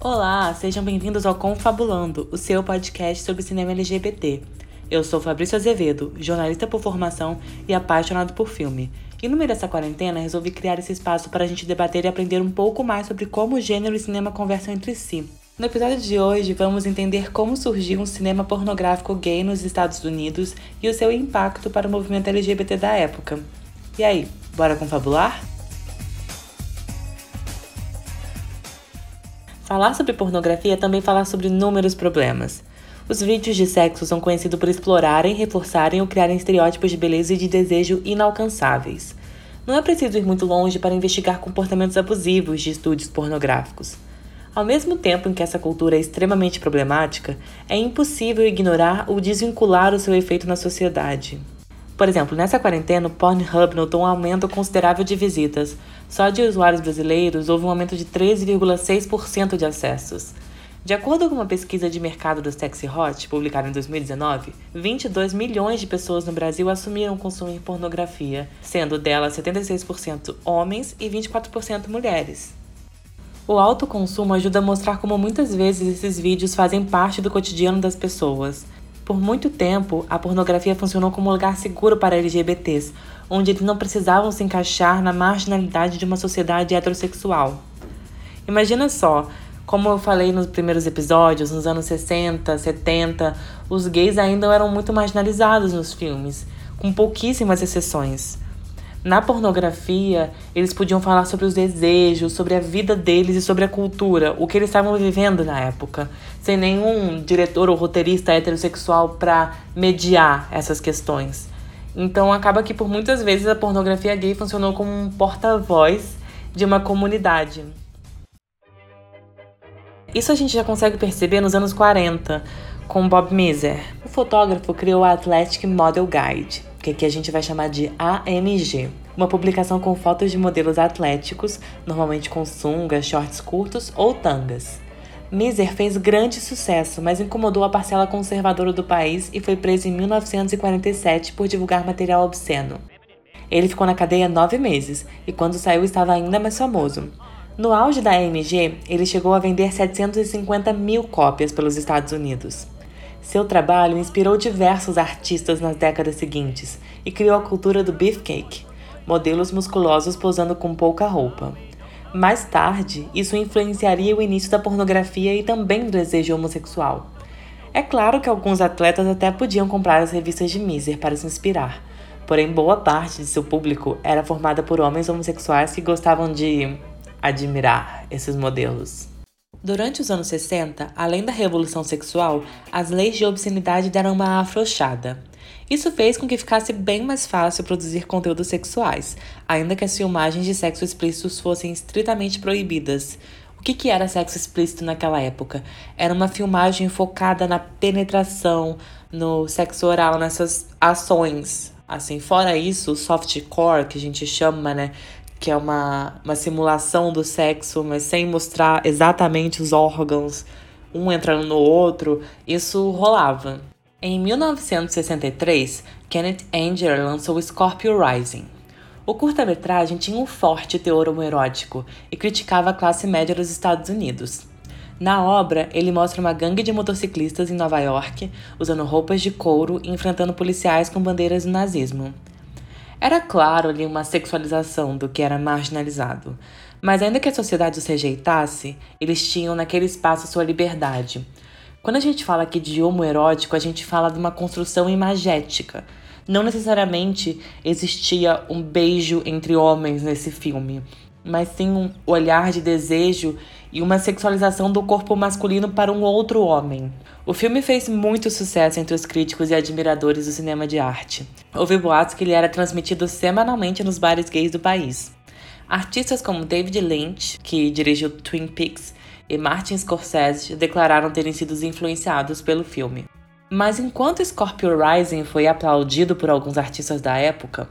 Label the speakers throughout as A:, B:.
A: Olá, sejam bem-vindos ao Confabulando, o seu podcast sobre cinema LGBT. Eu sou Fabrício Azevedo, jornalista por formação e apaixonado por filme. E no meio dessa quarentena, resolvi criar esse espaço para a gente debater e aprender um pouco mais sobre como o gênero e cinema conversam entre si. No episódio de hoje, vamos entender como surgiu um cinema pornográfico gay nos Estados Unidos e o seu impacto para o movimento LGBT da época. E aí, bora confabular? Falar sobre pornografia é também falar sobre inúmeros problemas. Os vídeos de sexo são conhecidos por explorarem, reforçarem ou criarem estereótipos de beleza e de desejo inalcançáveis. Não é preciso ir muito longe para investigar comportamentos abusivos de estúdios pornográficos. Ao mesmo tempo em que essa cultura é extremamente problemática, é impossível ignorar ou desvincular o seu efeito na sociedade. Por exemplo, nessa quarentena, o Pornhub notou um aumento considerável de visitas. Só de usuários brasileiros houve um aumento de 13,6% de acessos. De acordo com uma pesquisa de mercado do Sexy Hot, publicada em 2019, 22 milhões de pessoas no Brasil assumiram consumir pornografia, sendo delas 76% homens e 24% mulheres. O alto consumo ajuda a mostrar como muitas vezes esses vídeos fazem parte do cotidiano das pessoas. Por muito tempo, a pornografia funcionou como um lugar seguro para LGBTs, onde eles não precisavam se encaixar na marginalidade de uma sociedade heterossexual. Imagina só, como eu falei nos primeiros episódios, nos anos 60, 70, os gays ainda eram muito marginalizados nos filmes, com pouquíssimas exceções. Na pornografia, eles podiam falar sobre os desejos, sobre a vida deles e sobre a cultura, o que eles estavam vivendo na época, sem nenhum diretor ou roteirista heterossexual para mediar essas questões. Então acaba que por muitas vezes a pornografia gay funcionou como um porta-voz de uma comunidade. Isso a gente já consegue perceber nos anos 40, com Bob Miser. O fotógrafo criou a Athletic Model Guide, que aqui a gente vai chamar de AMG, uma publicação com fotos de modelos atléticos, normalmente com sungas, shorts curtos ou tangas. Miser fez grande sucesso, mas incomodou a parcela conservadora do país e foi preso em 1947 por divulgar material obsceno. Ele ficou na cadeia nove meses e, quando saiu, estava ainda mais famoso. No auge da AMG, ele chegou a vender 750 mil cópias pelos Estados Unidos. Seu trabalho inspirou diversos artistas nas décadas seguintes e criou a cultura do beefcake, modelos musculosos posando com pouca roupa. Mais tarde, isso influenciaria o início da pornografia e também do desejo homossexual. É claro que alguns atletas até podiam comprar as revistas de Miser para se inspirar, porém boa parte de seu público era formada por homens homossexuais que gostavam de admirar esses modelos. Durante os anos 60, além da revolução sexual, as leis de obscenidade deram uma afrouxada. Isso fez com que ficasse bem mais fácil produzir conteúdos sexuais, ainda que as filmagens de sexo explícito fossem estritamente proibidas. O que, que era sexo explícito naquela época? Era uma filmagem focada na penetração, no sexo oral, nessas ações. Assim, fora isso, o softcore, que a gente chama, né, que é uma, uma simulação do sexo, mas sem mostrar exatamente os órgãos, um entrando no outro, isso rolava. Em 1963, Kenneth Anger lançou Scorpio Rising. O curta-metragem tinha um forte teor homoerótico e criticava a classe média dos Estados Unidos. Na obra, ele mostra uma gangue de motociclistas em Nova York, usando roupas de couro e enfrentando policiais com bandeiras do nazismo. Era claro ali uma sexualização do que era marginalizado. Mas ainda que a sociedade os rejeitasse, eles tinham naquele espaço sua liberdade. Quando a gente fala aqui de homoerótico, a gente fala de uma construção imagética. Não necessariamente existia um beijo entre homens nesse filme, mas sim um olhar de desejo e uma sexualização do corpo masculino para um outro homem. O filme fez muito sucesso entre os críticos e admiradores do cinema de arte. Houve boatos que ele era transmitido semanalmente nos bares gays do país. Artistas como David Lynch, que dirigiu Twin Peaks, e Martin Scorsese declararam terem sido influenciados pelo filme. Mas enquanto Scorpio Rising foi aplaudido por alguns artistas da época,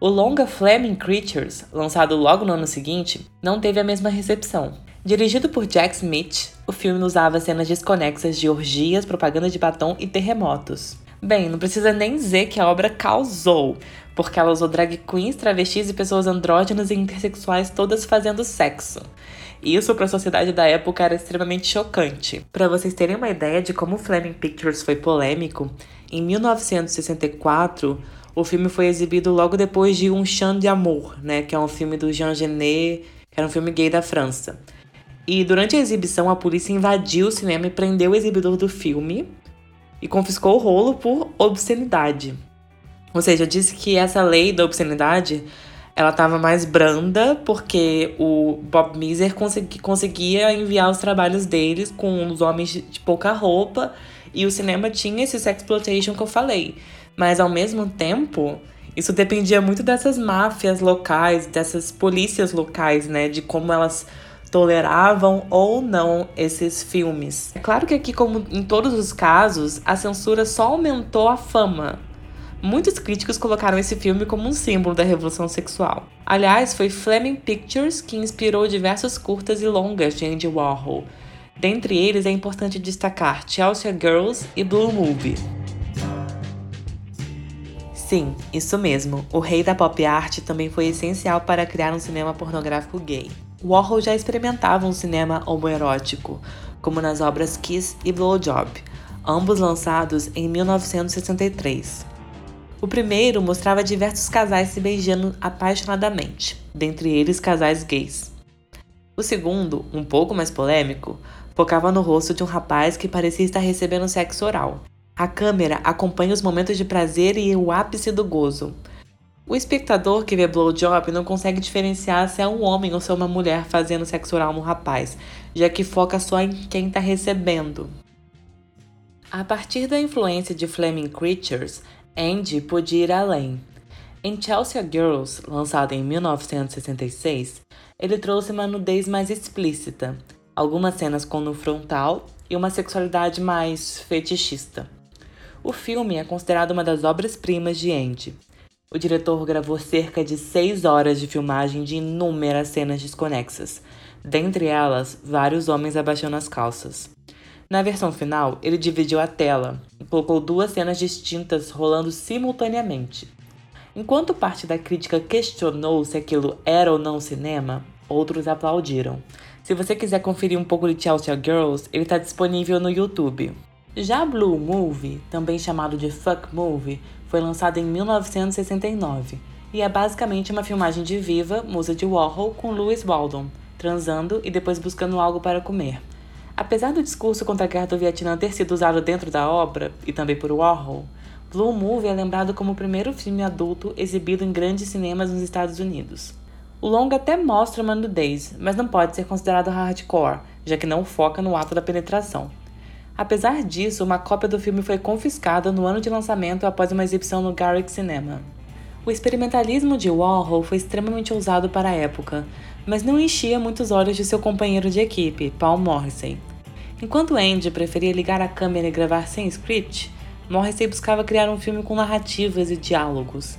A: o longa Flaming Creatures, lançado logo no ano seguinte, não teve a mesma recepção. Dirigido por Jack Smith, o filme usava cenas desconexas de orgias, propaganda de batom e terremotos. Bem, não precisa nem dizer que a obra causou, porque ela usou drag queens, travestis e pessoas andrógenas e intersexuais todas fazendo sexo. Isso para a sociedade da época era extremamente chocante. Para vocês terem uma ideia de como Fleming Pictures foi polêmico, em 1964 o filme foi exibido logo depois de Um Chant de Amour, né, que é um filme do Jean Genet, que era um filme gay da França. E durante a exibição, a polícia invadiu o cinema e prendeu o exibidor do filme e confiscou o rolo por obscenidade. Ou seja, disse que essa lei da obscenidade ela estava mais branda porque o Bob Miser consegui, conseguia enviar os trabalhos deles com os homens de pouca roupa e o cinema tinha esse sexploitation que eu falei. Mas ao mesmo tempo, isso dependia muito dessas máfias locais, dessas polícias locais, né, de como elas toleravam ou não esses filmes. É claro que aqui, como em todos os casos, a censura só aumentou a fama Muitos críticos colocaram esse filme como um símbolo da revolução sexual. Aliás, foi Fleming Pictures que inspirou diversos curtas e longas de Andy Warhol. Dentre eles é importante destacar Chelsea Girls e Blue Movie. Sim, isso mesmo. O rei da pop art também foi essencial para criar um cinema pornográfico gay. Warhol já experimentava um cinema homoerótico, como nas obras Kiss e Blowjob, ambos lançados em 1963. O primeiro mostrava diversos casais se beijando apaixonadamente, dentre eles casais gays. O segundo, um pouco mais polêmico, focava no rosto de um rapaz que parecia estar recebendo sexo oral. A câmera acompanha os momentos de prazer e o ápice do gozo. O espectador que vê blowjob não consegue diferenciar se é um homem ou se é uma mulher fazendo sexo oral no rapaz, já que foca só em quem está recebendo. A partir da influência de Flaming Creatures, Andy podia ir além. Em Chelsea Girls, lançado em 1966, ele trouxe uma nudez mais explícita, algumas cenas com no frontal e uma sexualidade mais fetichista. O filme é considerado uma das obras-primas de Andy. O diretor gravou cerca de seis horas de filmagem de inúmeras cenas desconexas, dentre elas vários homens abaixando as calças. Na versão final, ele dividiu a tela e colocou duas cenas distintas rolando simultaneamente. Enquanto parte da crítica questionou se aquilo era ou não cinema, outros aplaudiram. Se você quiser conferir um pouco de Chelsea Girls, ele está disponível no YouTube. Já Blue Movie, também chamado de Fuck Movie, foi lançado em 1969 e é basicamente uma filmagem de Viva, musa de Warhol, com Louis Waldon, transando e depois buscando algo para comer. Apesar do discurso contra a guerra do Vietnã ter sido usado dentro da obra, e também por Warhol, Blue Movie é lembrado como o primeiro filme adulto exibido em grandes cinemas nos Estados Unidos. O longa até mostra uma nudez, mas não pode ser considerado hardcore, já que não foca no ato da penetração. Apesar disso, uma cópia do filme foi confiscada no ano de lançamento após uma exibição no Garrick Cinema. O experimentalismo de Warhol foi extremamente ousado para a época, mas não enchia muitos olhos de seu companheiro de equipe, Paul Morrissey. Enquanto Andy preferia ligar a câmera e gravar sem script, Morrissey buscava criar um filme com narrativas e diálogos.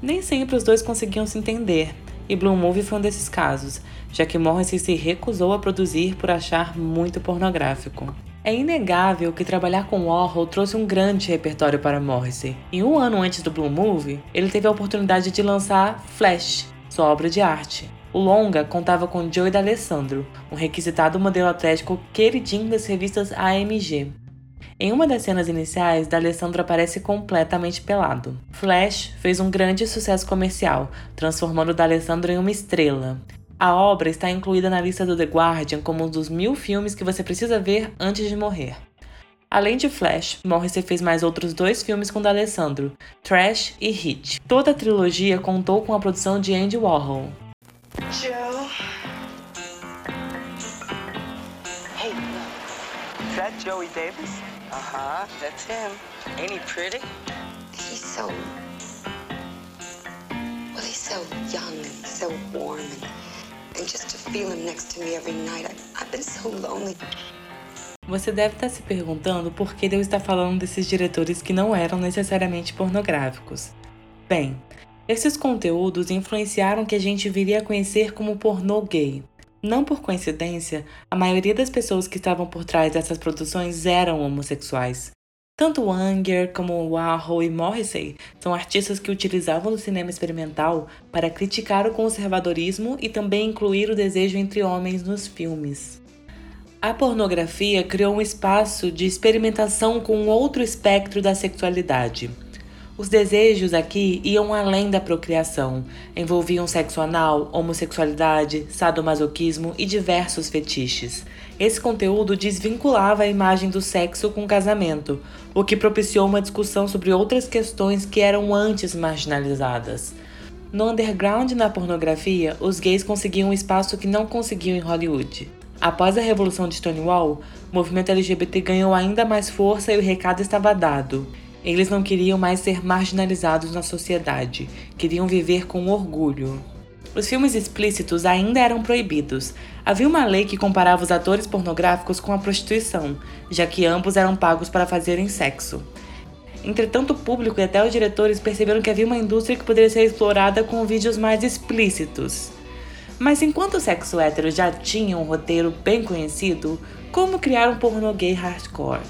A: Nem sempre os dois conseguiam se entender, e Blue Movie foi um desses casos, já que Morrissey se recusou a produzir por achar muito pornográfico. É inegável que trabalhar com Warhol trouxe um grande repertório para Morrissey. E um ano antes do Blue Movie, ele teve a oportunidade de lançar Flash, sua obra de arte. O longa contava com Joey D'Alessandro, um requisitado modelo atlético queridinho das revistas AMG. Em uma das cenas iniciais, D'Alessandro aparece completamente pelado. Flash fez um grande sucesso comercial, transformando D'Alessandro em uma estrela. A obra está incluída na lista do The Guardian como um dos mil filmes que você precisa ver antes de morrer. Além de Flash, Morrissey fez mais outros dois filmes com D'Alessandro, Trash e Hit. Toda a trilogia contou com a produção de Andy Warhol. Joe.
B: Is that Joey Davis? Uh huh, that's him. Ain't he pretty?
C: He's so.
A: Você deve estar se perguntando por que Deus está falando desses diretores que não eram necessariamente pornográficos. Bem, esses conteúdos influenciaram que a gente viria a conhecer como pornô gay. Não por coincidência, a maioria das pessoas que estavam por trás dessas produções eram homossexuais. Tanto Anger como Warhol e Morrissey são artistas que utilizavam o cinema experimental para criticar o conservadorismo e também incluir o desejo entre homens nos filmes. A pornografia criou um espaço de experimentação com outro espectro da sexualidade. Os desejos aqui iam além da procriação, envolviam sexo anal, homossexualidade, sadomasoquismo e diversos fetiches. Esse conteúdo desvinculava a imagem do sexo com o casamento, o que propiciou uma discussão sobre outras questões que eram antes marginalizadas. No underground e na pornografia, os gays conseguiam um espaço que não conseguiam em Hollywood. Após a revolução de Stonewall, o movimento LGBT ganhou ainda mais força e o recado estava dado. Eles não queriam mais ser marginalizados na sociedade, queriam viver com orgulho. Os filmes explícitos ainda eram proibidos. Havia uma lei que comparava os atores pornográficos com a prostituição, já que ambos eram pagos para fazerem sexo. Entretanto, o público e até os diretores perceberam que havia uma indústria que poderia ser explorada com vídeos mais explícitos. Mas enquanto o sexo hétero já tinha um roteiro bem conhecido, como criar um pornô gay hardcore?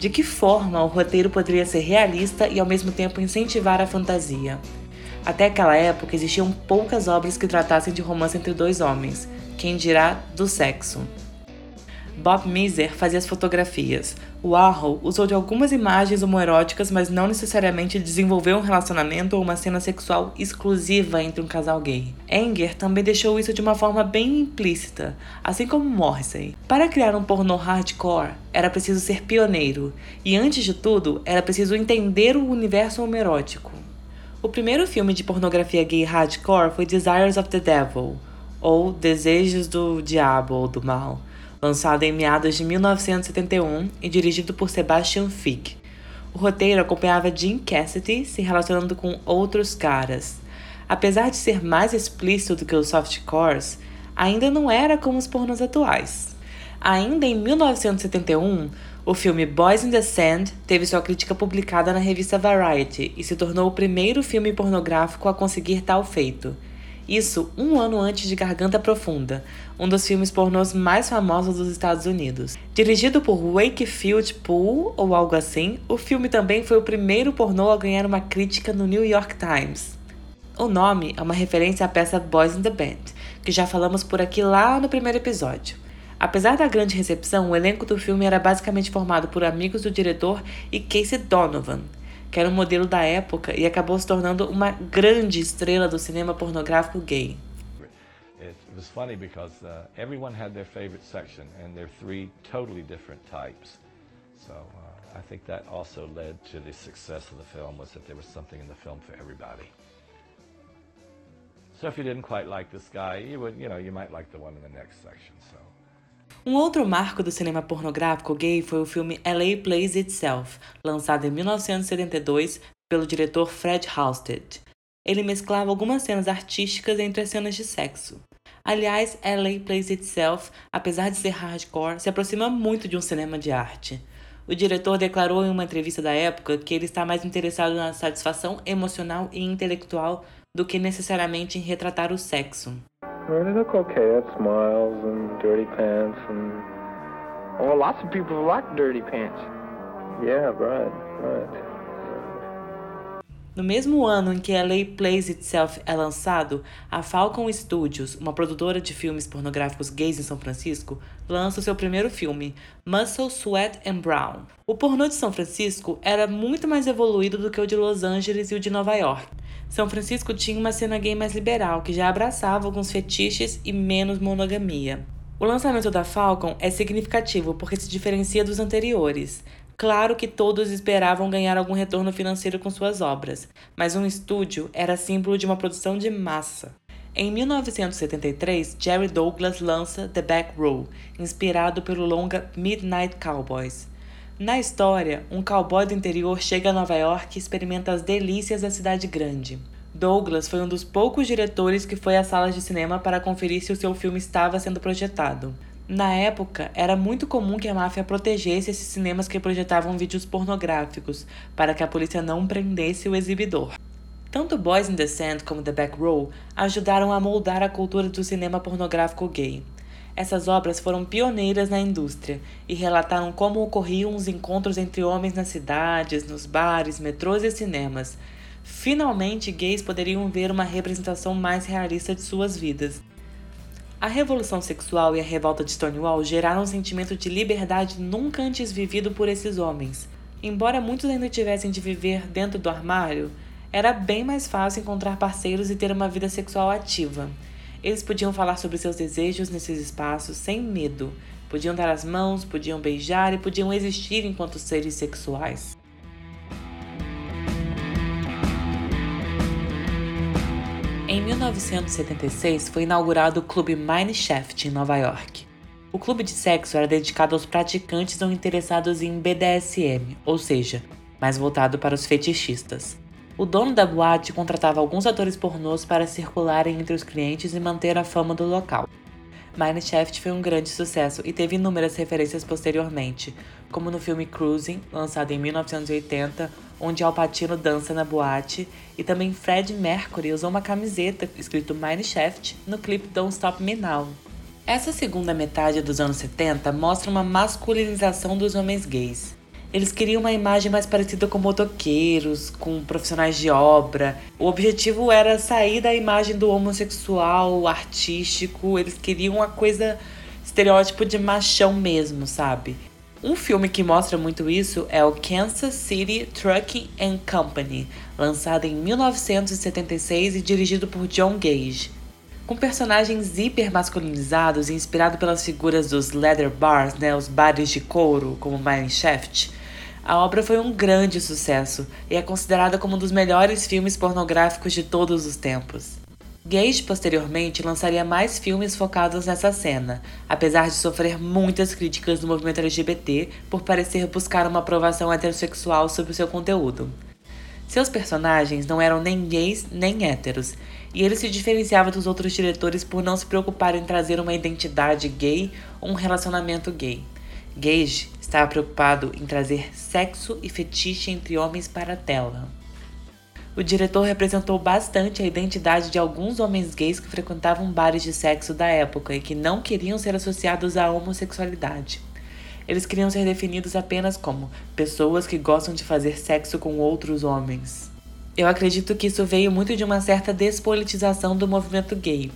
A: De que forma o roteiro poderia ser realista e ao mesmo tempo incentivar a fantasia? Até aquela época existiam poucas obras que tratassem de romance entre dois homens, quem dirá do sexo. Bob Miser fazia as fotografias. Warhol usou de algumas imagens homoeróticas, mas não necessariamente desenvolveu um relacionamento ou uma cena sexual exclusiva entre um casal gay. Enger também deixou isso de uma forma bem implícita, assim como Morrissey. Para criar um pornô hardcore, era preciso ser pioneiro, e antes de tudo, era preciso entender o universo homoerótico. O primeiro filme de pornografia gay hardcore foi Desires of the Devil, ou Desejos do Diabo ou do Mal lançado em meados de 1971 e dirigido por Sebastian Fig. O roteiro acompanhava Jim Cassidy se relacionando com outros caras. Apesar de ser mais explícito do que os softcores, ainda não era como os pornos atuais. Ainda em 1971, o filme Boys in the Sand teve sua crítica publicada na revista Variety e se tornou o primeiro filme pornográfico a conseguir tal feito. Isso um ano antes de Garganta Profunda, um dos filmes pornôs mais famosos dos Estados Unidos. Dirigido por Wakefield Poole ou algo assim, o filme também foi o primeiro pornô a ganhar uma crítica no New York Times. O nome é uma referência à peça Boys in the Band, que já falamos por aqui lá no primeiro episódio. Apesar da grande recepção, o elenco do filme era basicamente formado por amigos do diretor e Casey Donovan, que era um modelo da época e acabou se tornando uma grande estrela do cinema pornográfico gay.
D: It was funny because uh, everyone had their favorite section, and they're three totally different types. So uh, I think that also led to the success of the film was that there was something in the film for everybody. So if you didn't quite like this guy, you would, you know, you might like the one in the next section. So.
A: Um outro marco do cinema pornográfico gay foi o filme LA Plays Itself, lançado em 1972 pelo diretor Fred Halstead. Ele mesclava algumas cenas artísticas entre as cenas de sexo. Aliás, LA Plays Itself, apesar de ser hardcore, se aproxima muito de um cinema de arte. O diretor declarou em uma entrevista da época que ele está mais interessado na satisfação emocional e intelectual do que necessariamente em retratar o sexo.
E: Well, they look okay. That's smiles and dirty pants and.
F: Oh, lots of people like dirty pants.
E: Yeah, right, right.
A: No mesmo ano em que LA Plays Itself é lançado, a Falcon Studios, uma produtora de filmes pornográficos gays em São Francisco, lança o seu primeiro filme, Muscle, Sweat and Brown. O pornô de São Francisco era muito mais evoluído do que o de Los Angeles e o de Nova York. São Francisco tinha uma cena gay mais liberal, que já abraçava alguns fetiches e menos monogamia. O lançamento da Falcon é significativo porque se diferencia dos anteriores. Claro que todos esperavam ganhar algum retorno financeiro com suas obras, mas um estúdio era símbolo de uma produção de massa. Em 1973, Jerry Douglas lança The Back Row, inspirado pelo longa Midnight Cowboys. Na história, um cowboy do interior chega a Nova York e experimenta as delícias da cidade grande. Douglas foi um dos poucos diretores que foi às salas de cinema para conferir se o seu filme estava sendo projetado. Na época, era muito comum que a máfia protegesse esses cinemas que projetavam vídeos pornográficos, para que a polícia não prendesse o exibidor. Tanto Boys in the Sand como The Back Row ajudaram a moldar a cultura do cinema pornográfico gay. Essas obras foram pioneiras na indústria e relataram como ocorriam os encontros entre homens nas cidades, nos bares, metrôs e cinemas. Finalmente, gays poderiam ver uma representação mais realista de suas vidas. A revolução sexual e a revolta de Stonewall geraram um sentimento de liberdade nunca antes vivido por esses homens. Embora muitos ainda tivessem de viver dentro do armário, era bem mais fácil encontrar parceiros e ter uma vida sexual ativa. Eles podiam falar sobre seus desejos nesses espaços sem medo. Podiam dar as mãos, podiam beijar e podiam existir enquanto seres sexuais. Em 1976 foi inaugurado o Clube Mineshaft em Nova York. O clube de sexo era dedicado aos praticantes ou interessados em BDSM, ou seja, mais voltado para os fetichistas. O dono da boate contratava alguns atores pornôs para circularem entre os clientes e manter a fama do local. Mineshaft foi um grande sucesso e teve inúmeras referências posteriormente, como no filme Cruising, lançado em 1980, onde Al Pacino dança na boate, e também Fred Mercury usou uma camiseta escrito Mineshaft no clipe Don't Stop Me Now. Essa segunda metade dos anos 70 mostra uma masculinização dos homens gays. Eles queriam uma imagem mais parecida com motoqueiros, com profissionais de obra. O objetivo era sair da imagem do homossexual artístico. Eles queriam uma coisa estereótipo de machão mesmo, sabe? Um filme que mostra muito isso é o Kansas City Trucking and Company, lançado em 1976 e dirigido por John Gage. Com personagens hiper masculinizados e inspirado pelas figuras dos leather bars, né, os bares de couro, como Mineshaft, a obra foi um grande sucesso e é considerada como um dos melhores filmes pornográficos de todos os tempos. Gage posteriormente lançaria mais filmes focados nessa cena, apesar de sofrer muitas críticas do movimento LGBT por parecer buscar uma aprovação heterossexual sobre o seu conteúdo. Seus personagens não eram nem gays nem héteros, e ele se diferenciava dos outros diretores por não se preocupar em trazer uma identidade gay ou um relacionamento gay. Gage estava preocupado em trazer sexo e fetiche entre homens para a tela. O diretor representou bastante a identidade de alguns homens gays que frequentavam bares de sexo da época e que não queriam ser associados à homossexualidade. Eles queriam ser definidos apenas como pessoas que gostam de fazer sexo com outros homens. Eu acredito que isso veio muito de uma certa despolitização do movimento gay,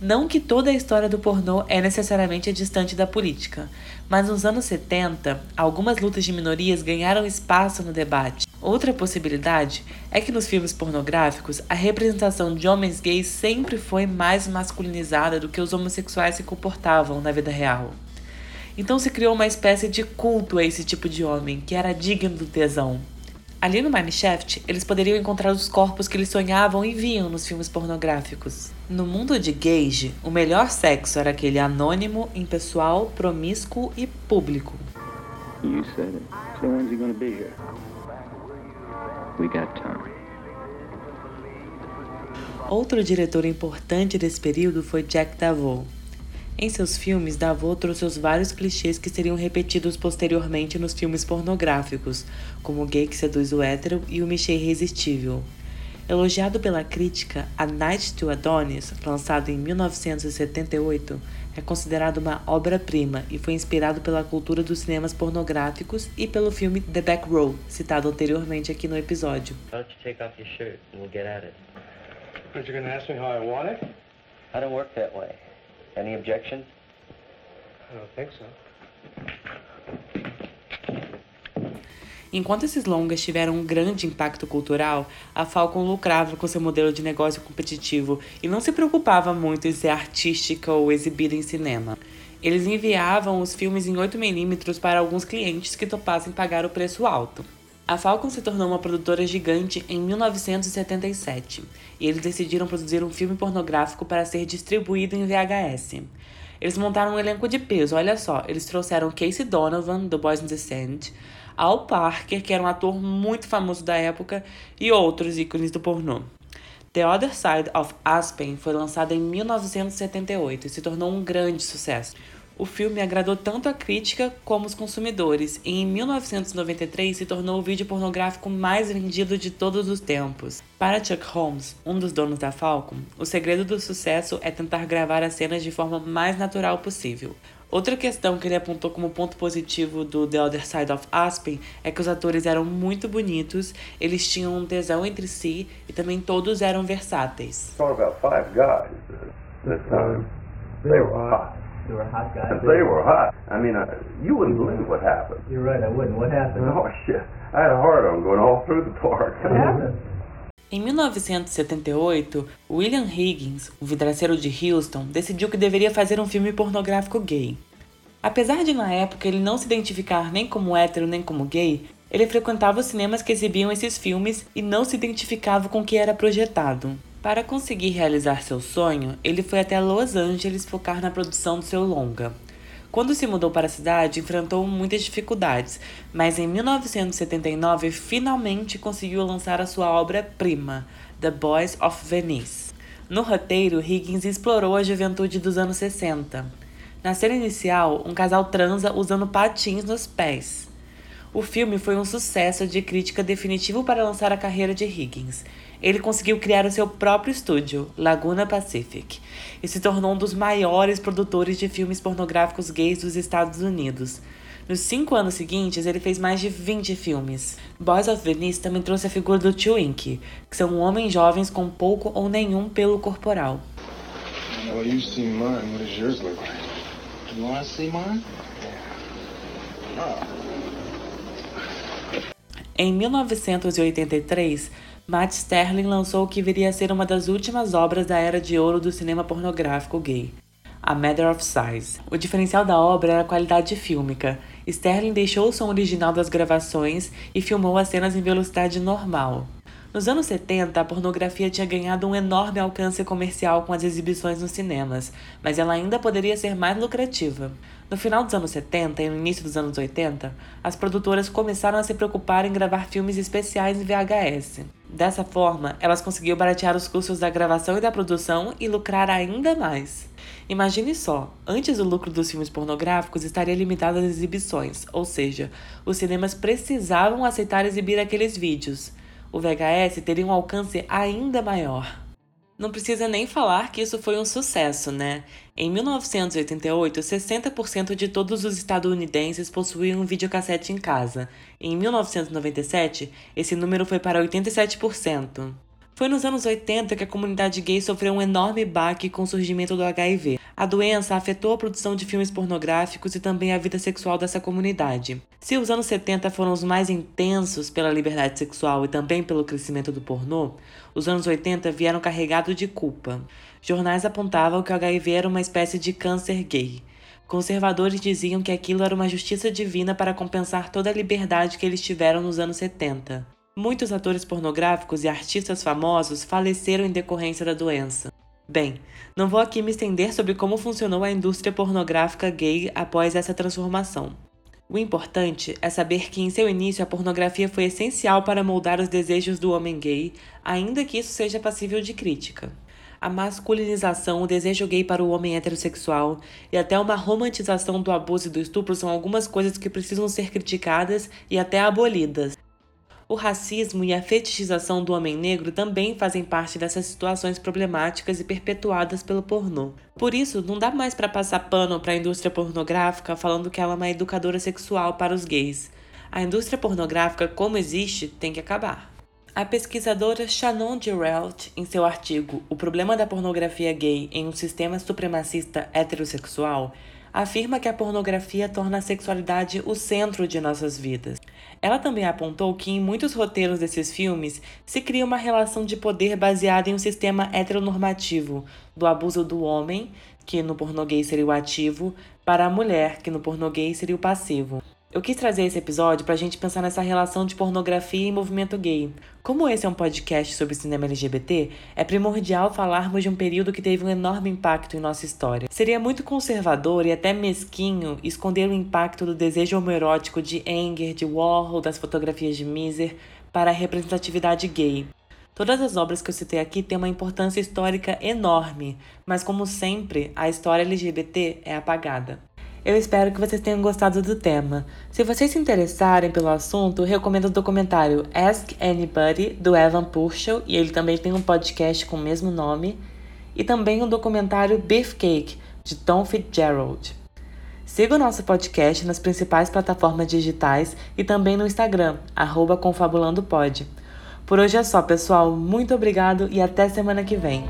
A: não que toda a história do pornô é necessariamente distante da política, mas nos anos 70, algumas lutas de minorias ganharam espaço no debate. Outra possibilidade é que nos filmes pornográficos a representação de homens gays sempre foi mais masculinizada do que os homossexuais se comportavam na vida real. Então se criou uma espécie de culto a esse tipo de homem, que era digno do tesão. Ali no Mineshaft, eles poderiam encontrar os corpos que eles sonhavam e viam nos filmes pornográficos. No mundo de Gage, o melhor sexo era aquele anônimo, impessoal, promíscuo e público.
E: You said it. So when's he gonna be here? We got time.
A: Outro diretor importante desse período foi Jack Davot. Em seus filmes, Davot trouxe os vários clichês que seriam repetidos posteriormente nos filmes pornográficos, como o gay que seduz o hétero e o Michê irresistível. Elogiado pela crítica, A Night to Adonis, lançado em 1978, é considerado uma obra-prima e foi inspirado pela cultura dos cinemas pornográficos e pelo filme The Back Row, citado anteriormente aqui no episódio.
G: Why don't you take off your shirt and we'll get at it?
H: Aren't you gonna ask me how I want it?
G: I don't work that way. Any objections?
H: I don't think so.
A: Enquanto esses longas tiveram um grande impacto cultural, a Falcon lucrava com seu modelo de negócio competitivo e não se preocupava muito em ser artística ou exibida em cinema. Eles enviavam os filmes em 8mm para alguns clientes que topassem pagar o preço alto. A Falcon se tornou uma produtora gigante em 1977 e eles decidiram produzir um filme pornográfico para ser distribuído em VHS. Eles montaram um elenco de peso, olha só, eles trouxeram Casey Donovan, do Boys in the Sand, Al Parker, que era um ator muito famoso da época, e outros ícones do pornô. The Other Side of Aspen foi lançado em 1978 e se tornou um grande sucesso. O filme agradou tanto a crítica como os consumidores e em 1993 se tornou o vídeo pornográfico mais vendido de todos os tempos. Para Chuck Holmes, um dos donos da Falcon, o segredo do sucesso é tentar gravar as cenas de forma mais natural possível. Outra questão que ele apontou como ponto positivo do The Other Side of Aspen é que os atores eram muito bonitos, eles tinham um tesão entre si e também todos eram versáteis.
I: about five guys this time. They were hot.
J: They were hot guys.
I: They were hot. I mean, uh, you wouldn't believe what happened.
J: You're right, I wouldn't. What happened?
I: Oh shit! I had a hard on going all through the park.
J: What happened?
A: Em 1978, William Higgins, um vidraceiro de Houston, decidiu que deveria fazer um filme pornográfico gay. Apesar de na época ele não se identificar nem como hétero nem como gay, ele frequentava os cinemas que exibiam esses filmes e não se identificava com o que era projetado. Para conseguir realizar seu sonho, ele foi até Los Angeles focar na produção do seu longa. Quando se mudou para a cidade, enfrentou muitas dificuldades, mas em 1979 finalmente conseguiu lançar a sua obra-prima, The Boys of Venice. No roteiro, Higgins explorou a juventude dos anos 60. Na cena inicial, um casal transa usando patins nos pés. O filme foi um sucesso de crítica definitivo para lançar a carreira de Higgins. Ele conseguiu criar o seu próprio estúdio, Laguna Pacific, e se tornou um dos maiores produtores de filmes pornográficos gays dos Estados Unidos. Nos cinco anos seguintes, ele fez mais de 20 filmes. Boys of Venice também trouxe a figura do Twink, que são homens jovens com pouco ou nenhum pelo corporal.
H: Well, you've seen mine. What does yours look like?
J: You want to see mine?
A: Em 1983, Matt Sterling lançou o que viria a ser uma das últimas obras da era de ouro do cinema pornográfico gay, A Matter of Size. O diferencial da obra era a qualidade fílmica. Sterling deixou o som original das gravações e filmou as cenas em velocidade normal. Nos anos 70, a pornografia tinha ganhado um enorme alcance comercial com as exibições nos cinemas, mas ela ainda poderia ser mais lucrativa. No final dos anos 70 e no início dos anos 80, as produtoras começaram a se preocupar em gravar filmes especiais em VHS. Dessa forma, elas conseguiam baratear os custos da gravação e da produção e lucrar ainda mais. Imagine só, antes o lucro dos filmes pornográficos estaria limitado às exibições, ou seja, os cinemas precisavam aceitar exibir aqueles vídeos o VHS teria um alcance ainda maior. Não precisa nem falar que isso foi um sucesso, né? Em 1988, 60% de todos os estadunidenses possuíam um videocassete em casa. Em 1997, esse número foi para 87%. Foi nos anos 80 que a comunidade gay sofreu um enorme baque com o surgimento do HIV. A doença afetou a produção de filmes pornográficos e também a vida sexual dessa comunidade. Se os anos 70 foram os mais intensos pela liberdade sexual e também pelo crescimento do pornô, os anos 80 vieram carregados de culpa. Jornais apontavam que o HIV era uma espécie de câncer gay. Conservadores diziam que aquilo era uma justiça divina para compensar toda a liberdade que eles tiveram nos anos 70. Muitos atores pornográficos e artistas famosos faleceram em decorrência da doença. Bem, não vou aqui me estender sobre como funcionou a indústria pornográfica gay após essa transformação. O importante é saber que em seu início a pornografia foi essencial para moldar os desejos do homem gay, ainda que isso seja passível de crítica. A masculinização, o desejo gay para o homem heterossexual e até uma romantização do abuso e do estupro são algumas coisas que precisam ser criticadas e até abolidas. O racismo e a fetichização do homem negro também fazem parte dessas situações problemáticas e perpetuadas pelo pornô. Por isso, não dá mais para passar pano para a indústria pornográfica falando que ela é uma educadora sexual para os gays. A indústria pornográfica, como existe, tem que acabar. A pesquisadora Shannon Geralt, em seu artigo O Problema da Pornografia Gay em um Sistema Supremacista Heterossexual, afirma que a pornografia torna a sexualidade o centro de nossas vidas. Ela também apontou que em muitos roteiros desses filmes se cria uma relação de poder baseada em um sistema heteronormativo, do abuso do homem, que no pornoguês seria o ativo, para a mulher, que no pornoguês seria o passivo. Eu quis trazer esse episódio para a gente pensar nessa relação de pornografia e movimento gay. Como esse é um podcast sobre cinema LGBT, é primordial falarmos de um período que teve um enorme impacto em nossa história. Seria muito conservador e até mesquinho esconder o impacto do desejo homoerótico de Anger, de Warhol, das fotografias de Miser para a representatividade gay. Todas as obras que eu citei aqui têm uma importância histórica enorme, mas como sempre, a história LGBT é apagada. Eu espero que vocês tenham gostado do tema. Se vocês se interessarem pelo assunto, recomendo o documentário Ask Anybody, do Evan Purcell, e ele também tem um podcast com o mesmo nome, e também o documentário Beefcake, de Tom Fitzgerald. Siga o nosso podcast nas principais plataformas digitais e também no Instagram, Confabulandopod. Por hoje é só, pessoal. Muito obrigado e até semana que vem.